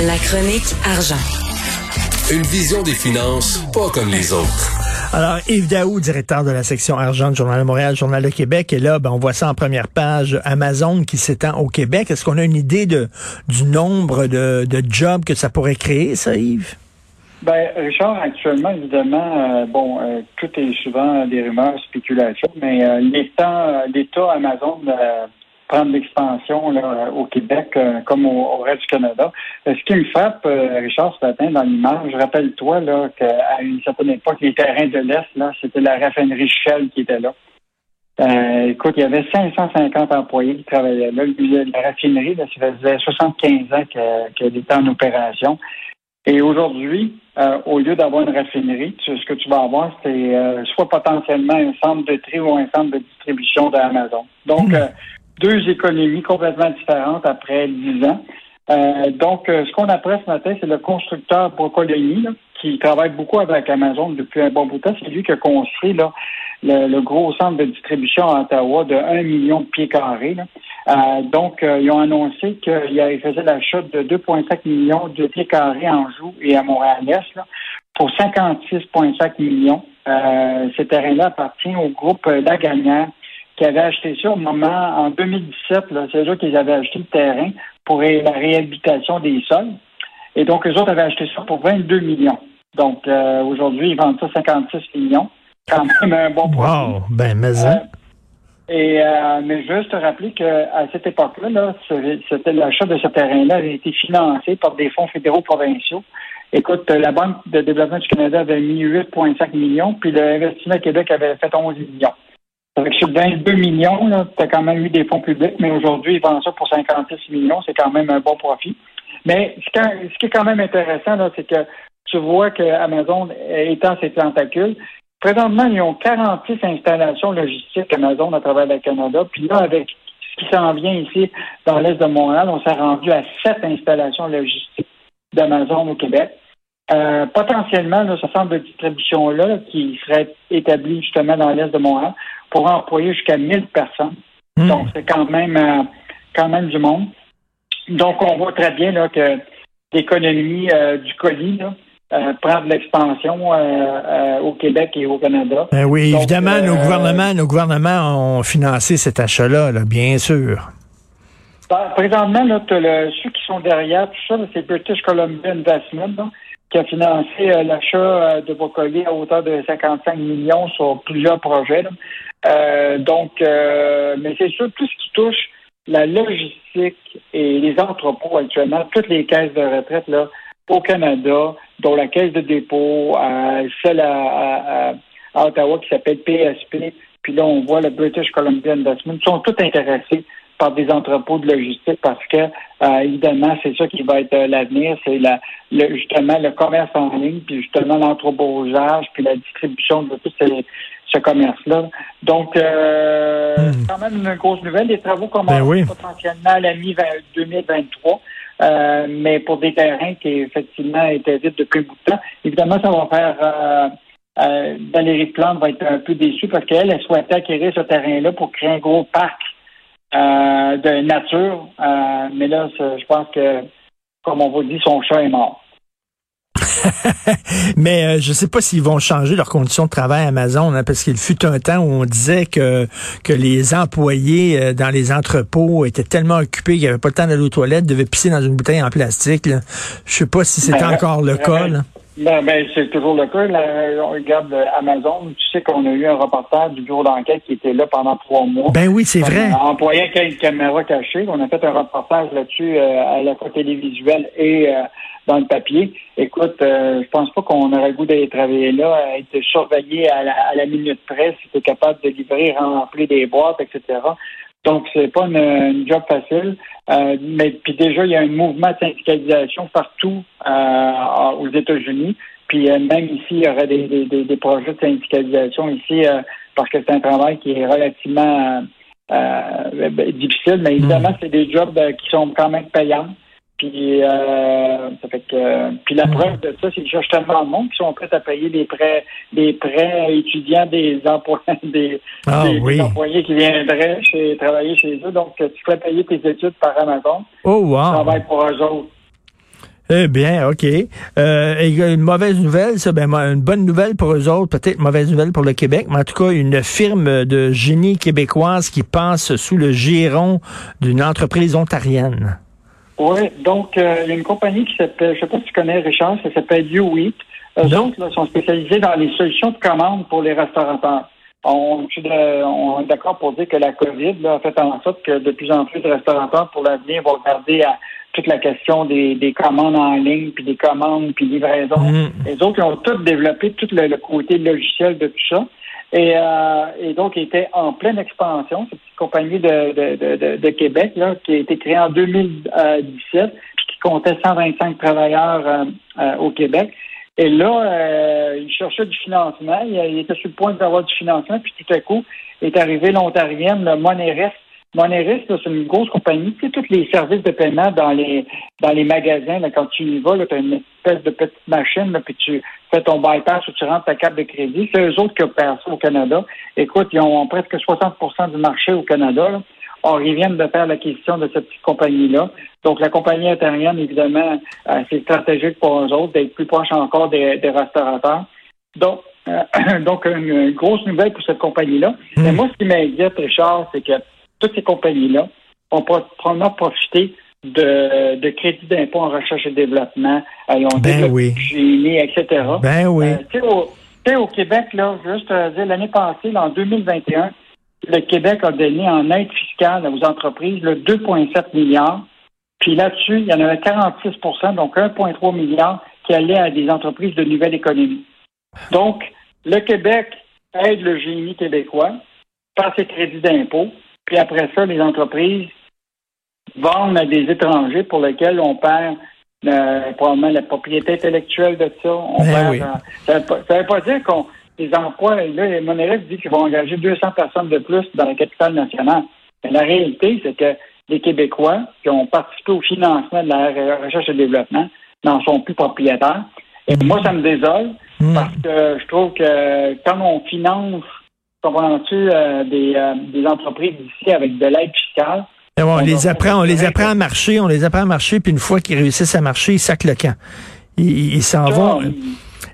La chronique argent. Une vision des finances pas comme les autres. Alors, Yves Daou, directeur de la section argent du Journal de Montréal, Journal de Québec, et là, ben, on voit ça en première page, Amazon qui s'étend au Québec. Est-ce qu'on a une idée de, du nombre de, de jobs que ça pourrait créer, ça, Yves? Ben, Richard, actuellement, évidemment, euh, bon, euh, tout est souvent des rumeurs, spéculations, mais euh, l'État, l'État Amazon prendre l'expansion au Québec euh, comme au, reste du Canada. Euh, ce qui me frappe, euh, Richard, ce matin, dans l'image, rappelle-toi qu'à une certaine époque, les terrains de l'Est, là, c'était la raffinerie Shell qui était là. écoute, il y avait 550 employés qui travaillaient là. La raffinerie, là, ça faisait 75 ans qu'elle était en opération. Et aujourd'hui, au lieu d'avoir une raffinerie, ce que tu vas avoir, c'est soit potentiellement un centre de tri ou un centre de distribution d'Amazon. Donc, hmm deux économies complètement différentes après dix ans. Euh, donc, euh, ce qu'on apprend ce matin, c'est le constructeur Brocolini, qui travaille beaucoup avec Amazon depuis un bon bout de temps. C'est lui qui a construit là, le, gros centre de distribution à Ottawa de 1 million de pieds carrés. Euh, donc, ils ont annoncé qu'ils faisaient l'achat de 2,5 millions de pieds carrés en Joux et à Montréal-Est pour 56,5 millions. ce terrain-là appartient au groupe La Gagnère qui avaient acheté ça au moment, en 2017, c'est eux qui avaient acheté le terrain pour la réhabilitation des sols. Et donc, eux autres avaient acheté ça pour 22 millions. Donc, euh, aujourd'hui, ils vendent ça 56 millions. Quand même un bon profit. Wow! Ben, mais hein? euh, et, euh, mais juste te rappeler qu'à cette époque-là, -là, c'était l'achat de ce terrain-là avait été financé par des fonds fédéraux provinciaux. Écoute, la Banque de développement du Canada avait mis 8,5 millions, puis l'Investissement Québec avait fait 11 millions. Avec sur 22 millions, tu as quand même eu des fonds publics, mais aujourd'hui, ils vendent ça pour 56 millions. C'est quand même un bon profit. Mais ce qui est quand même intéressant, c'est que tu vois que Amazon étend ses tentacules. Présentement, ils ont 46 installations logistiques Amazon à travers le Canada. Puis là, avec ce qui s'en vient ici dans l'Est de Montréal, on s'est rendu à sept installations logistiques d'Amazon au Québec. Euh, potentiellement, ce centre de distribution-là, qui serait établi justement dans l'Est de Montréal, pour employer jusqu'à 1000 personnes. Hmm. Donc, c'est quand même euh, quand même du monde. Donc, on voit très bien là, que l'économie euh, du colis là, prend de l'expansion au Québec et au Canada. Ben oui, évidemment, nos gouvernements, nos gouvernements ont financé cet achat-là, bien sûr. Ben, présentement, là, ceux qui sont derrière tout ça, c'est British Columbia Investment, qui a financé l'achat de colis à hauteur de 55 millions sur plusieurs projets. Euh, donc, euh, mais c'est sûr, tout ce qui touche la logistique et les entrepôts actuellement, toutes les caisses de retraite là, au Canada, dont la caisse de dépôt, euh, celle à, Ottawa qui s'appelle PSP, puis là, on voit le British Columbia Investment, sont tous intéressés par des entrepôts de logistique parce que, évidemment, c'est ça qui va être l'avenir, c'est la, le, justement le commerce en ligne, puis justement l'entreposage, puis la distribution de ces, ce commerce-là. Donc, euh, hmm. quand même une grosse nouvelle. Les travaux commencent ben potentiellement à la mi-2023. Euh, mais pour des terrains qui effectivement étaient vides depuis un bout de temps. Évidemment, ça va faire euh, euh, Valérie Plante va être un peu déçue parce qu'elle elle souhaitait acquérir ce terrain-là pour créer un gros parc euh, de nature. mais là, je pense que, comme on vous dit, son chat est mort. Mais euh, je ne sais pas s'ils vont changer leurs conditions de travail Amazon, hein, parce qu'il fut un temps où on disait que, que les employés euh, dans les entrepôts étaient tellement occupés qu'ils n'avaient pas le temps d'aller aux toilettes, devaient pisser dans une bouteille en plastique. Je Je sais pas si c'est ben, encore le cas. Ben, ben, c'est toujours le cas. on regarde euh, Amazon. Tu sais qu'on a eu un reportage du bureau d'enquête qui était là pendant trois mois. Ben oui, c'est vrai. On employait une caméra cachée. On a fait un reportage là-dessus à la fois télévisuelle et dans le papier. Écoute, euh, je pense pas qu'on aurait le goût d'aller travailler là, à être surveillé à la, minute près, si tu capable de livrer, remplir des boîtes, etc. Donc, c'est pas une, job facile. Euh, mais puis déjà, il y a un mouvement de syndicalisation partout euh, aux États-Unis. Puis euh, même ici, il y aurait des, des, des, projets de syndicalisation ici parce que c'est un travail qui est relativement difficile. Mais évidemment, mm. c'est des jobs qui sont quand même payants. Puis, euh, ça fait que, puis la preuve de ça, c'est qu'il cherche tellement de monde qui sont prêts à payer des prêts, des prêts étudiants des employés, des, ah employés qui viendraient chez, travailler chez eux. Donc, tu peux payer tes études par Amazon. Oh, wow. Tu travailles pour eux autres. Eh bien, OK. Euh, et une mauvaise nouvelle, ça, ben, une bonne nouvelle pour eux autres, peut-être mauvaise nouvelle pour le Québec, mais en tout cas, une firme de génie québécoise qui passe sous le giron d'une entreprise ontarienne. Oui, donc euh, il y a une compagnie qui s'appelle, je sais pas si tu connais Richard, ça s'appelle YouWeek. Eux autres là, sont spécialisés dans les solutions de commande pour les restaurateurs. On, on est d'accord pour dire que la COVID là, a fait en sorte que de plus en plus de restaurateurs pour l'avenir vont regarder à toute la question des, des commandes en ligne, puis des commandes, puis livraisons. Mm. Les autres, ils ont tous développé tout le, côté logiciel de tout ça. Et, euh, et donc, ils étaient en pleine expansion. Cette petite compagnie de, de, de, de, Québec, là, qui a été créée en 2017, puis qui comptait 125 travailleurs euh, euh, au Québec. Et là, euh, il cherchait du financement. Il, était sur le point d'avoir du financement, puis tout à coup, est arrivé l'Ontarienne, le Moneris. Moneris, c'est une grosse compagnie. Tu sais, tous les services de paiement dans les dans les magasins, là, quand tu y vas, tu as une espèce de petite machine, là, puis tu fais ton bypass ou tu rentres ta carte de crédit. C'est eux autres qui opèrent ça au Canada. Écoute, ils ont presque 60% du marché au Canada. Là. Or, ils viennent de faire l'acquisition de cette petite compagnie-là. Donc, la compagnie intérieure, évidemment, euh, c'est stratégique pour eux autres d'être plus proche encore des, restaurateurs. Donc, euh, donc une, grosse nouvelle pour cette compagnie-là. Hmm. Mais moi, ce qui m'inquiète, Richard, c'est que toutes ces compagnies-là vont probablement profiter de, de crédits d'impôt en recherche et développement. Euh, ils ont ben oui. etc. Ben oui. tu sais, au, Québec, là, juste dire, l'année passée, en 2021, le Québec a donné en aide fiscale aux entreprises le 2,7 milliards. Puis là-dessus, il y en avait 46 donc 1,3 milliard qui allait à des entreprises de nouvelle économie. Donc, le Québec aide le génie québécois par ses crédits d'impôt, puis après ça, les entreprises vendent à des étrangers pour lesquels on perd euh, probablement la propriété intellectuelle de ça. On ben perd, euh, ça ne veut, pas dire qu'on les emplois, là, Monérez dit qu'ils vont engager 200 personnes de plus dans la capitale nationale. Mais la réalité, c'est que les Québécois qui ont participé au financement de la recherche et développement n'en sont plus propriétaires. Et moi, ça me désole hmm. parce que je trouve que quand on finance, comprends-tu, euh, des, euh, des entreprises ici avec de l'aide fiscale, on, les apprend, on les apprend à marcher, on les apprend à marcher, puis une fois qu'ils réussissent à marcher, ils sacent le camp. Ils s'en vont.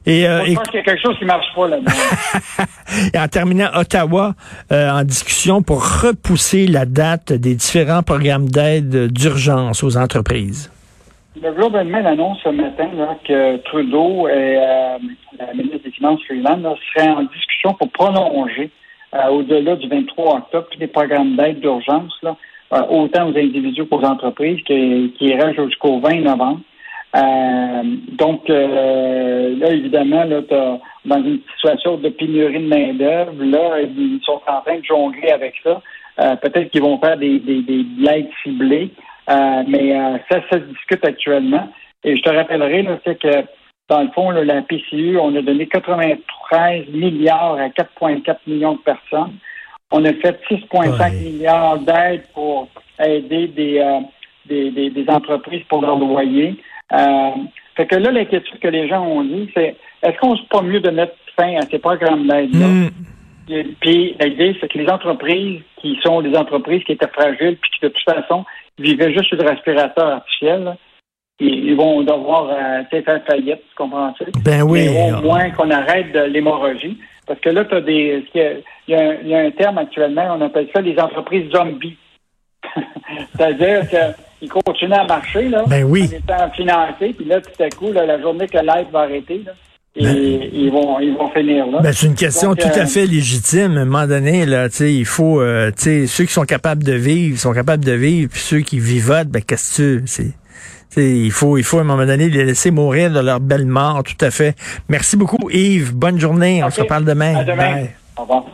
Et, euh, je pense qu'il y a quelque chose qui marche pas là-dedans. et en terminant, Ottawa euh, en discussion pour repousser la date des différents programmes d'aide d'urgence aux entreprises. Le Mail annonce ce matin que Trudeau et euh, la ministre des Finances Freeland seraient en discussion pour prolonger au-delà du 23 octobre tous les programmes d'aide d'urgence, autant aux individus qu'aux entreprises, qui, qui iraient jusqu'au 20 novembre. Euh, donc, euh, là, évidemment, là, dans une situation de pénurie de main-d'œuvre, là, ils sont en train de jongler avec ça. Euh, peut-être qu'ils vont faire des, des, des blagues ciblées, mais ça, ça se discute actuellement. Et je te rappellerai, c'est que dans le fond, la PCU, on a donné 93 milliards à 4,4 millions de personnes. On a fait 6,5 milliards d'aides pour aider des, des, des, des, entreprises pour leur loyer. Euh, fait que là, l'inquiétude que les gens ont dit, c'est est-ce qu'on se pas mieux de mettre fin à ces programmes d'aide-là? Mm. Puis l'idée, c'est que les entreprises qui sont des entreprises qui étaient fragiles, puis qui de toute façon vivaient juste sur le respirateur artificiel, ils, vont devoir euh, faire faillite, tu comprends-tu? Ben oui. Mais au moins qu'on arrête de l'hémorragie. Parce que là, tu as des. Il y, a, il y, a, un terme actuellement, on appelle ça les entreprises zombies. C'est-à-dire qu'ils continuent à marcher, là, ben oui. en étant financés, puis là, tout à coup, la journée que l'aide va arrêter, là, et ben- ils vont ils vont finir là. Ben, c'est une question tout à euh, fait légitime. À un moment donné, là, il faut euh, ceux qui sont capables de vivre, sont capables de vivre, puis ceux qui vivotent, ben qu'est-ce que tu c'est il faut, il faut à un moment donné les laisser mourir de leur belle mort, tout à fait. Merci beaucoup, Yves. Bonne journée. On se reparle demain. À demain. Au revoir.